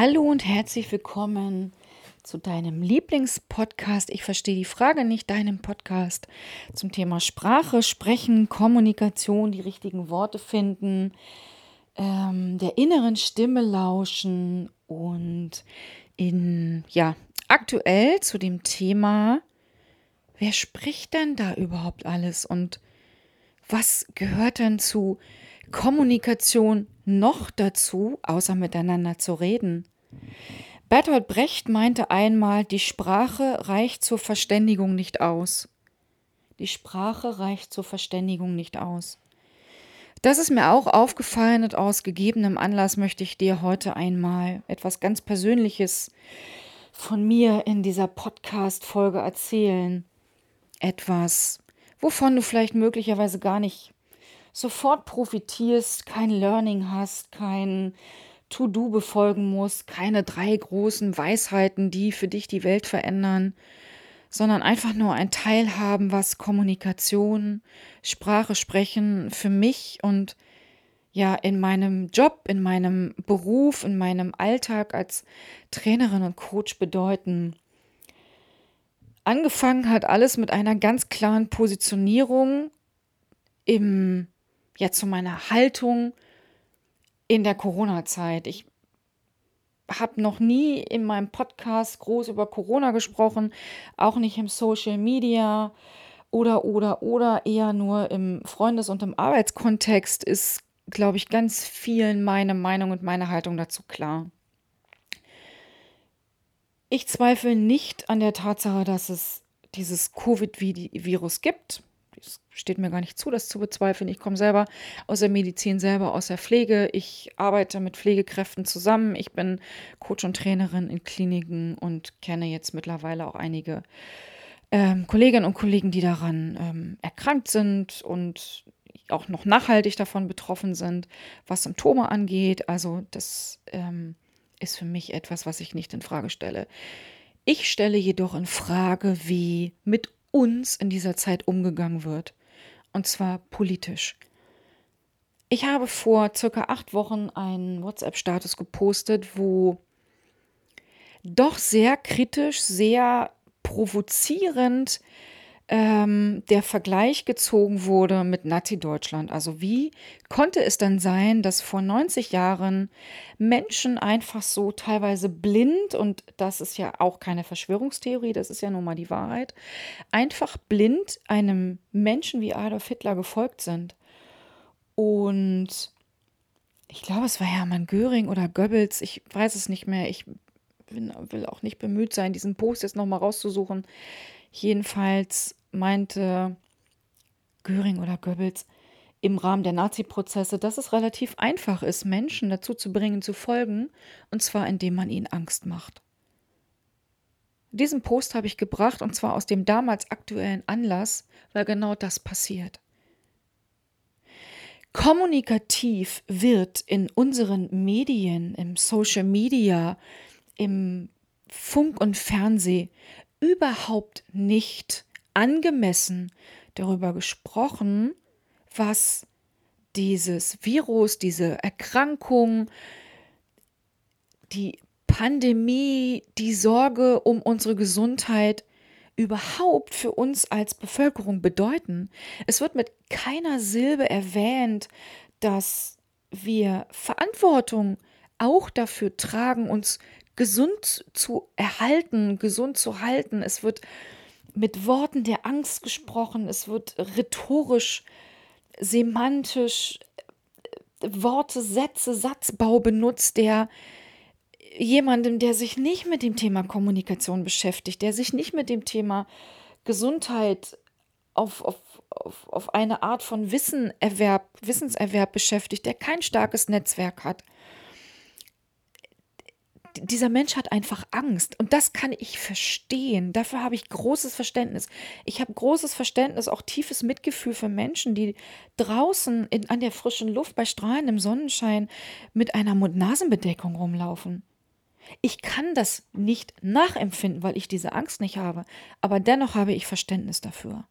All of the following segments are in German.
Hallo und herzlich willkommen zu deinem Lieblingspodcast. Ich verstehe die Frage nicht, deinem Podcast zum Thema Sprache, Sprechen, Kommunikation, die richtigen Worte finden, ähm, der inneren Stimme lauschen und in, ja, aktuell zu dem Thema, wer spricht denn da überhaupt alles und was gehört denn zu Kommunikation noch dazu, außer miteinander zu reden? Bertolt Brecht meinte einmal, die Sprache reicht zur Verständigung nicht aus. Die Sprache reicht zur Verständigung nicht aus. Das ist mir auch aufgefallen und aus gegebenem Anlass möchte ich dir heute einmal etwas ganz Persönliches von mir in dieser Podcast-Folge erzählen. Etwas, wovon du vielleicht möglicherweise gar nicht sofort profitierst, kein Learning hast, kein To-Do befolgen musst, keine drei großen Weisheiten, die für dich die Welt verändern, sondern einfach nur ein Teilhaben, was Kommunikation, Sprache sprechen für mich und ja in meinem Job, in meinem Beruf, in meinem Alltag als Trainerin und Coach bedeuten. Angefangen hat alles mit einer ganz klaren Positionierung im ja zu meiner Haltung in der Corona-Zeit. Ich habe noch nie in meinem Podcast groß über Corona gesprochen, auch nicht im Social Media oder oder oder eher nur im Freundes- und im Arbeitskontext ist, glaube ich, ganz vielen meine Meinung und meine Haltung dazu klar. Ich zweifle nicht an der Tatsache, dass es dieses Covid-Virus gibt. Es steht mir gar nicht zu, das zu bezweifeln. Ich komme selber aus der Medizin, selber aus der Pflege. Ich arbeite mit Pflegekräften zusammen. Ich bin Coach und Trainerin in Kliniken und kenne jetzt mittlerweile auch einige ähm, Kolleginnen und Kollegen, die daran ähm, erkrankt sind und auch noch nachhaltig davon betroffen sind, was Symptome angeht. Also das ähm, ist für mich etwas, was ich nicht in Frage stelle. Ich stelle jedoch in Frage, wie mit uns in dieser Zeit umgegangen wird. Und zwar politisch. Ich habe vor circa acht Wochen einen WhatsApp-Status gepostet, wo doch sehr kritisch, sehr provozierend ähm, der Vergleich gezogen wurde mit Nazi-Deutschland. Also wie konnte es dann sein, dass vor 90 Jahren Menschen einfach so teilweise blind, und das ist ja auch keine Verschwörungstheorie, das ist ja nun mal die Wahrheit, einfach blind einem Menschen wie Adolf Hitler gefolgt sind. Und ich glaube, es war Hermann Göring oder Goebbels, ich weiß es nicht mehr, ich will auch nicht bemüht sein, diesen Post jetzt nochmal rauszusuchen. Jedenfalls meinte Göring oder Goebbels im Rahmen der Nazi-Prozesse, dass es relativ einfach ist, Menschen dazu zu bringen, zu folgen, und zwar indem man ihnen Angst macht. Diesen Post habe ich gebracht, und zwar aus dem damals aktuellen Anlass, weil genau das passiert. Kommunikativ wird in unseren Medien, im Social Media, im Funk und Fernsehen überhaupt nicht angemessen darüber gesprochen, was dieses Virus, diese Erkrankung, die Pandemie, die Sorge um unsere Gesundheit überhaupt für uns als Bevölkerung bedeuten. Es wird mit keiner Silbe erwähnt, dass wir Verantwortung auch dafür tragen, uns gesund zu erhalten, gesund zu halten. Es wird mit Worten der Angst gesprochen, es wird rhetorisch, semantisch äh, Worte, Sätze, Satzbau benutzt, der jemandem, der sich nicht mit dem Thema Kommunikation beschäftigt, der sich nicht mit dem Thema Gesundheit auf, auf, auf, auf eine Art von Wissenerwerb, Wissenserwerb beschäftigt, der kein starkes Netzwerk hat, dieser Mensch hat einfach Angst und das kann ich verstehen. Dafür habe ich großes Verständnis. Ich habe großes Verständnis, auch tiefes Mitgefühl für Menschen, die draußen in, an der frischen Luft bei strahlendem Sonnenschein mit einer Mund-Nasen-Bedeckung rumlaufen. Ich kann das nicht nachempfinden, weil ich diese Angst nicht habe, aber dennoch habe ich Verständnis dafür.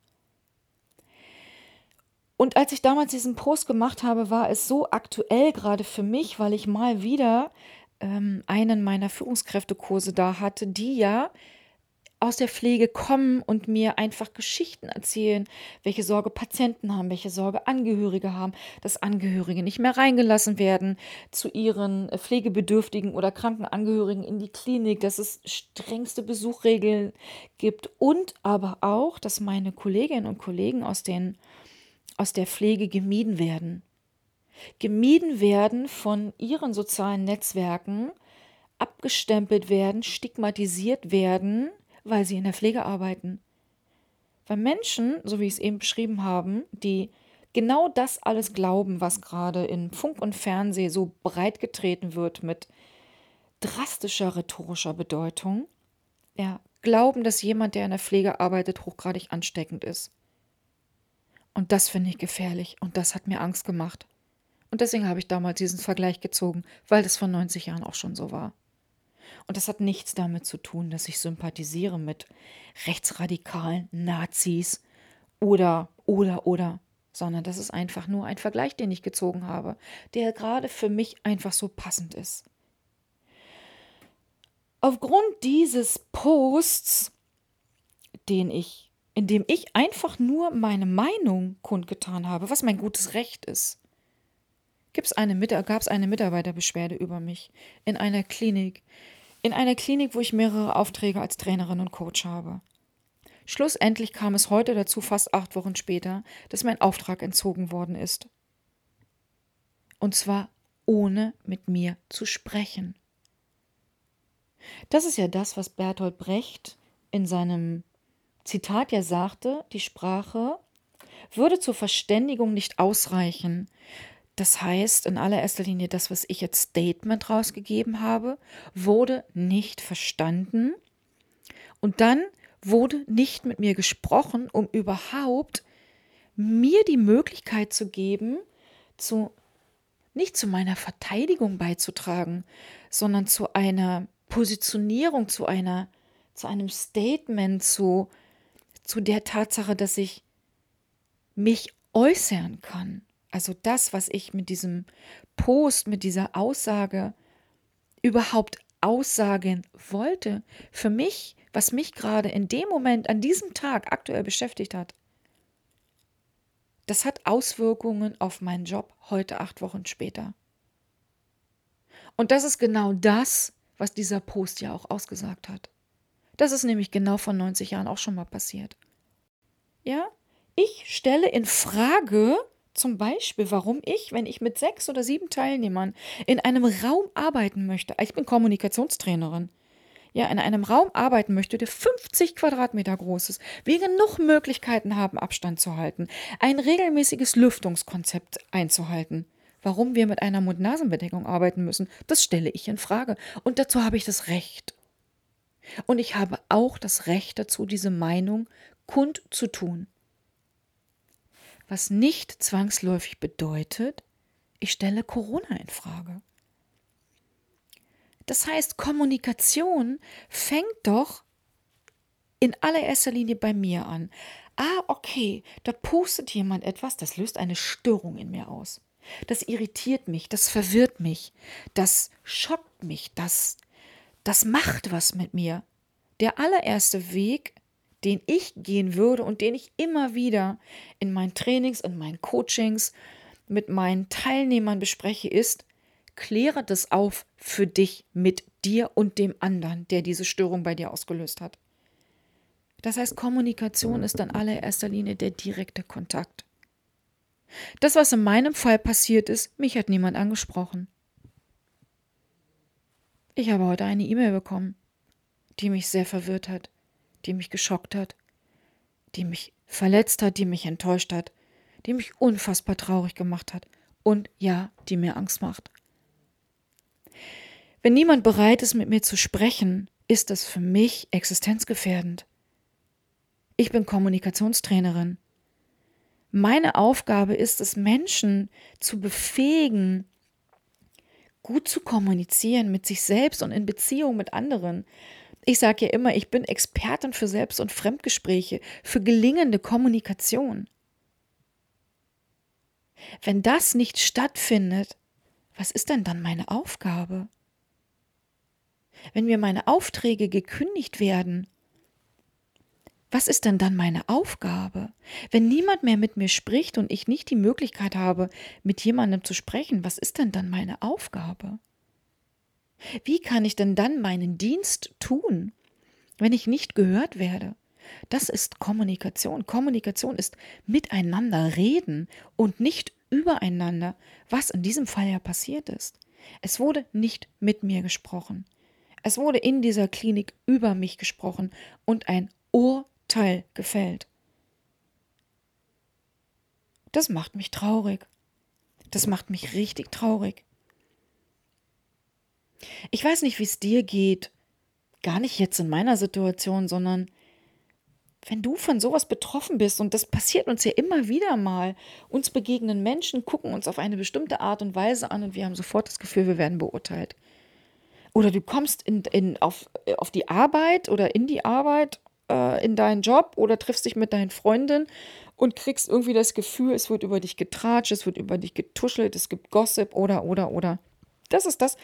Und als ich damals diesen Post gemacht habe, war es so aktuell gerade für mich, weil ich mal wieder ähm, einen meiner Führungskräftekurse da hatte, die ja aus der Pflege kommen und mir einfach Geschichten erzählen, welche Sorge Patienten haben, welche Sorge Angehörige haben, dass Angehörige nicht mehr reingelassen werden zu ihren pflegebedürftigen oder kranken Angehörigen in die Klinik, dass es strengste Besuchregeln gibt und aber auch, dass meine Kolleginnen und Kollegen aus, den, aus der Pflege gemieden werden. Gemieden werden von ihren sozialen Netzwerken, abgestempelt werden, stigmatisiert werden, weil sie in der Pflege arbeiten. Weil Menschen, so wie ich es eben beschrieben habe, die genau das alles glauben, was gerade in Funk und Fernsehen so breit getreten wird mit drastischer rhetorischer Bedeutung, ja, glauben, dass jemand, der in der Pflege arbeitet, hochgradig ansteckend ist. Und das finde ich gefährlich und das hat mir Angst gemacht. Und deswegen habe ich damals diesen Vergleich gezogen, weil das vor 90 Jahren auch schon so war. Und das hat nichts damit zu tun, dass ich sympathisiere mit rechtsradikalen Nazis oder, oder, oder, sondern das ist einfach nur ein Vergleich, den ich gezogen habe, der gerade für mich einfach so passend ist. Aufgrund dieses Posts, den ich, in dem ich einfach nur meine Meinung kundgetan habe, was mein gutes Recht ist, gab es eine Mitarbeiterbeschwerde über mich in einer Klinik, in einer Klinik, wo ich mehrere Aufträge als Trainerin und Coach habe. Schlussendlich kam es heute dazu, fast acht Wochen später, dass mein Auftrag entzogen worden ist. Und zwar ohne mit mir zu sprechen. Das ist ja das, was Bertolt Brecht in seinem Zitat ja sagte, die Sprache würde zur Verständigung nicht ausreichen, das heißt, in allererster Linie, das, was ich als Statement rausgegeben habe, wurde nicht verstanden. Und dann wurde nicht mit mir gesprochen, um überhaupt mir die Möglichkeit zu geben, zu, nicht zu meiner Verteidigung beizutragen, sondern zu einer Positionierung, zu einer, zu einem Statement, zu, zu der Tatsache, dass ich mich äußern kann. Also das, was ich mit diesem Post, mit dieser Aussage überhaupt aussagen wollte, für mich, was mich gerade in dem Moment, an diesem Tag aktuell beschäftigt hat, das hat Auswirkungen auf meinen Job heute acht Wochen später. Und das ist genau das, was dieser Post ja auch ausgesagt hat. Das ist nämlich genau vor 90 Jahren auch schon mal passiert. Ja, ich stelle in Frage, zum Beispiel, warum ich, wenn ich mit sechs oder sieben Teilnehmern in einem Raum arbeiten möchte, ich bin Kommunikationstrainerin, ja, in einem Raum arbeiten möchte, der 50 Quadratmeter groß ist, wir genug Möglichkeiten haben, Abstand zu halten, ein regelmäßiges Lüftungskonzept einzuhalten. Warum wir mit einer Mund-Nasen-Bedeckung arbeiten müssen, das stelle ich in Frage. Und dazu habe ich das Recht. Und ich habe auch das Recht dazu, diese Meinung kundzutun was nicht zwangsläufig bedeutet, ich stelle Corona in Frage. Das heißt, Kommunikation fängt doch in allererster Linie bei mir an. Ah, okay, da postet jemand etwas, das löst eine Störung in mir aus. Das irritiert mich, das verwirrt mich, das schockt mich, das, das macht was mit mir. Der allererste Weg den ich gehen würde und den ich immer wieder in meinen Trainings, in meinen Coachings mit meinen Teilnehmern bespreche, ist, kläre das auf für dich mit dir und dem anderen, der diese Störung bei dir ausgelöst hat. Das heißt, Kommunikation ist in allererster Linie der direkte Kontakt. Das, was in meinem Fall passiert ist, mich hat niemand angesprochen. Ich habe heute eine E-Mail bekommen, die mich sehr verwirrt hat die mich geschockt hat, die mich verletzt hat, die mich enttäuscht hat, die mich unfassbar traurig gemacht hat und ja, die mir Angst macht. Wenn niemand bereit ist, mit mir zu sprechen, ist das für mich existenzgefährdend. Ich bin Kommunikationstrainerin. Meine Aufgabe ist es, Menschen zu befähigen, gut zu kommunizieren mit sich selbst und in Beziehung mit anderen, ich sage ja immer, ich bin Expertin für Selbst- und Fremdgespräche, für gelingende Kommunikation. Wenn das nicht stattfindet, was ist denn dann meine Aufgabe? Wenn mir meine Aufträge gekündigt werden, was ist denn dann meine Aufgabe? Wenn niemand mehr mit mir spricht und ich nicht die Möglichkeit habe, mit jemandem zu sprechen, was ist denn dann meine Aufgabe? Wie kann ich denn dann meinen Dienst tun, wenn ich nicht gehört werde? Das ist Kommunikation. Kommunikation ist miteinander reden und nicht übereinander, was in diesem Fall ja passiert ist. Es wurde nicht mit mir gesprochen. Es wurde in dieser Klinik über mich gesprochen und ein Urteil gefällt. Das macht mich traurig. Das macht mich richtig traurig. Ich weiß nicht, wie es dir geht. Gar nicht jetzt in meiner Situation, sondern wenn du von sowas betroffen bist, und das passiert uns ja immer wieder mal, uns begegnen Menschen, gucken uns auf eine bestimmte Art und Weise an und wir haben sofort das Gefühl, wir werden beurteilt. Oder du kommst in, in, auf, auf die Arbeit oder in die Arbeit, äh, in deinen Job oder triffst dich mit deinen Freundinnen und kriegst irgendwie das Gefühl, es wird über dich getratscht, es wird über dich getuschelt, es gibt Gossip oder, oder, oder. Das ist das,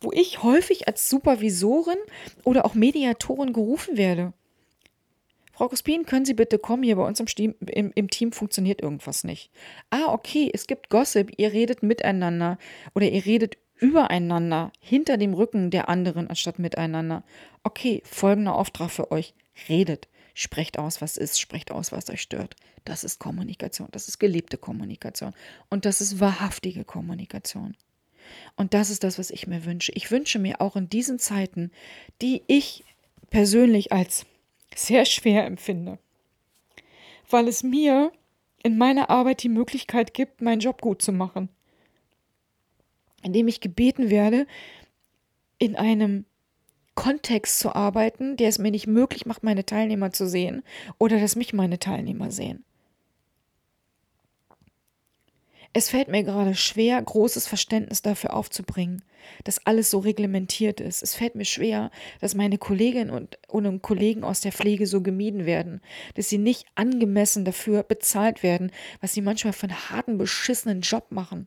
wo ich häufig als Supervisorin oder auch Mediatorin gerufen werde. Frau Cuspin, können Sie bitte kommen? Hier bei uns im, Team, im, im Team funktioniert irgendwas nicht. Ah, okay, es gibt Gossip, ihr redet miteinander oder ihr redet übereinander, hinter dem Rücken der anderen anstatt miteinander. Okay, folgender Auftrag für euch. Redet. Sprecht aus, was ist, sprecht aus, was euch stört. Das ist Kommunikation, das ist gelebte Kommunikation und das ist wahrhaftige Kommunikation. Und das ist das, was ich mir wünsche. Ich wünsche mir auch in diesen Zeiten, die ich persönlich als sehr schwer empfinde, weil es mir in meiner Arbeit die Möglichkeit gibt, meinen Job gut zu machen, indem ich gebeten werde, in einem Kontext zu arbeiten, der es mir nicht möglich macht, meine Teilnehmer zu sehen oder dass mich meine Teilnehmer sehen. Es fällt mir gerade schwer, großes Verständnis dafür aufzubringen, dass alles so reglementiert ist. Es fällt mir schwer, dass meine Kolleginnen und, und Kollegen aus der Pflege so gemieden werden, dass sie nicht angemessen dafür bezahlt werden, was sie manchmal für einen harten, beschissenen Job machen.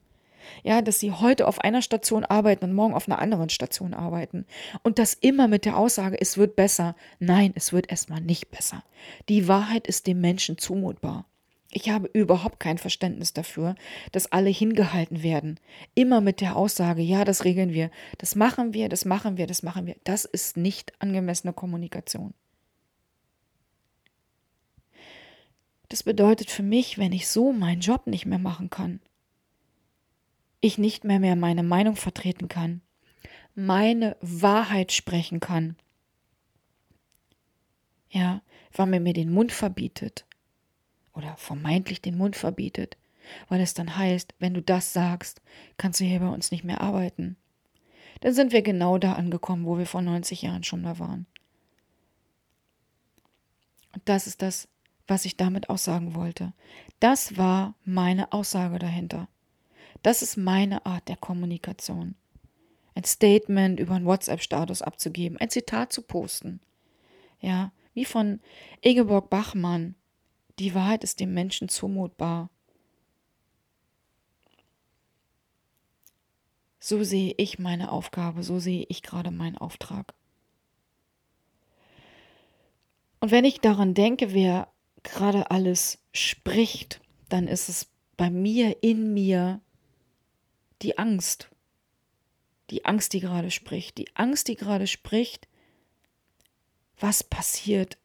Ja, dass sie heute auf einer Station arbeiten und morgen auf einer anderen Station arbeiten. Und das immer mit der Aussage, es wird besser. Nein, es wird erstmal nicht besser. Die Wahrheit ist dem Menschen zumutbar. Ich habe überhaupt kein Verständnis dafür, dass alle hingehalten werden. Immer mit der Aussage, ja, das regeln wir, das machen wir, das machen wir, das machen wir. Das ist nicht angemessene Kommunikation. Das bedeutet für mich, wenn ich so meinen Job nicht mehr machen kann, ich nicht mehr mehr meine Meinung vertreten kann, meine Wahrheit sprechen kann, ja, weil man mir den Mund verbietet, oder vermeintlich den Mund verbietet, weil es dann heißt, wenn du das sagst, kannst du hier bei uns nicht mehr arbeiten. Dann sind wir genau da angekommen, wo wir vor 90 Jahren schon mal waren. Und das ist das, was ich damit aussagen wollte. Das war meine Aussage dahinter. Das ist meine Art der Kommunikation. Ein Statement über einen WhatsApp-Status abzugeben, ein Zitat zu posten. Ja, wie von Ingeborg Bachmann, die Wahrheit ist dem Menschen zumutbar. So sehe ich meine Aufgabe, so sehe ich gerade meinen Auftrag. Und wenn ich daran denke, wer gerade alles spricht, dann ist es bei mir, in mir, die Angst. Die Angst, die gerade spricht. Die Angst, die gerade spricht, was passiert,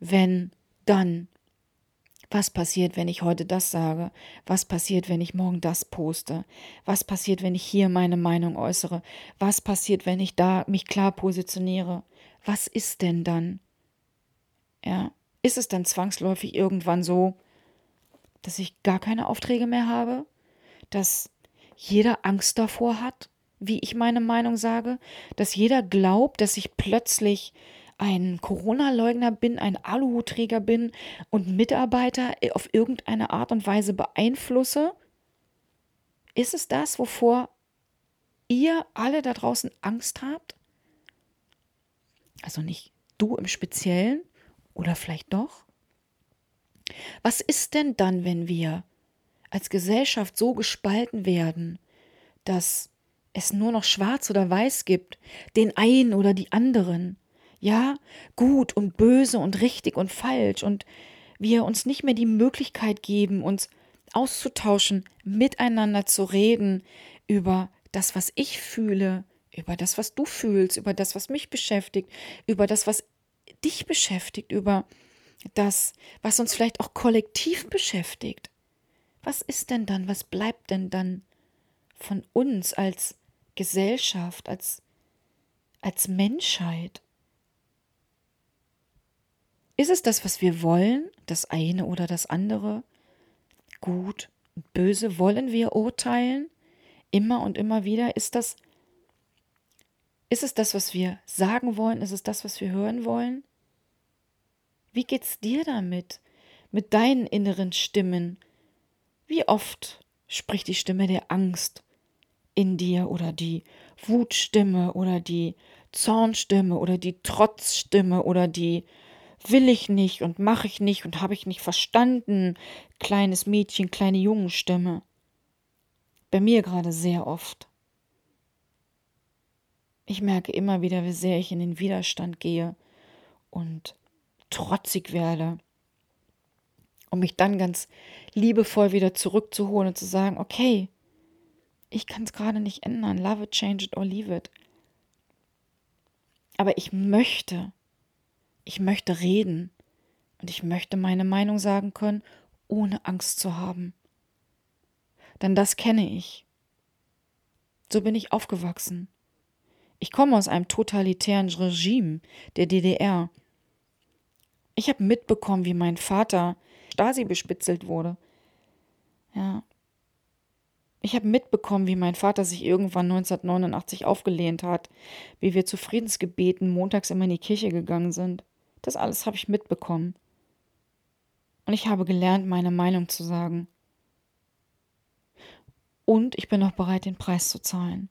wenn dann was passiert, wenn ich heute das sage? Was passiert, wenn ich morgen das poste? Was passiert, wenn ich hier meine Meinung äußere? Was passiert, wenn ich da mich klar positioniere? Was ist denn dann? Ja, ist es dann zwangsläufig irgendwann so, dass ich gar keine Aufträge mehr habe? Dass jeder Angst davor hat, wie ich meine Meinung sage? Dass jeder glaubt, dass ich plötzlich ein Corona-Leugner bin, ein Aluhutträger bin und Mitarbeiter auf irgendeine Art und Weise beeinflusse? Ist es das, wovor ihr alle da draußen Angst habt? Also nicht du im Speziellen oder vielleicht doch? Was ist denn dann, wenn wir als Gesellschaft so gespalten werden, dass es nur noch schwarz oder weiß gibt, den einen oder die anderen. Ja, gut und böse und richtig und falsch und wir uns nicht mehr die Möglichkeit geben, uns auszutauschen, miteinander zu reden über das, was ich fühle, über das, was du fühlst, über das, was mich beschäftigt, über das, was dich beschäftigt, über das, was uns vielleicht auch kollektiv beschäftigt. Was ist denn dann, was bleibt denn dann von uns als Gesellschaft, als, als Menschheit? Ist es das, was wir wollen, das eine oder das andere? Gut und böse wollen wir urteilen? Immer und immer wieder? Ist das, ist es das, was wir sagen wollen? Ist es das, was wir hören wollen? Wie geht's dir damit? Mit deinen inneren Stimmen? Wie oft spricht die Stimme der Angst in dir oder die Wutstimme oder die Zornstimme oder die Trotzstimme oder die will ich nicht und mache ich nicht und habe ich nicht verstanden, kleines Mädchen, kleine Jungenstimme. Bei mir gerade sehr oft. Ich merke immer wieder, wie sehr ich in den Widerstand gehe und trotzig werde, um mich dann ganz liebevoll wieder zurückzuholen und zu sagen, okay, ich kann es gerade nicht ändern, love it, change it or leave it. Aber ich möchte, ich möchte reden und ich möchte meine Meinung sagen können, ohne Angst zu haben. Denn das kenne ich. So bin ich aufgewachsen. Ich komme aus einem totalitären Regime der DDR. Ich habe mitbekommen, wie mein Vater Stasi bespitzelt wurde. Ja. Ich habe mitbekommen, wie mein Vater sich irgendwann 1989 aufgelehnt hat, wie wir zu Friedensgebeten montags immer in die Kirche gegangen sind. Das alles habe ich mitbekommen. Und ich habe gelernt, meine Meinung zu sagen. Und ich bin auch bereit, den Preis zu zahlen.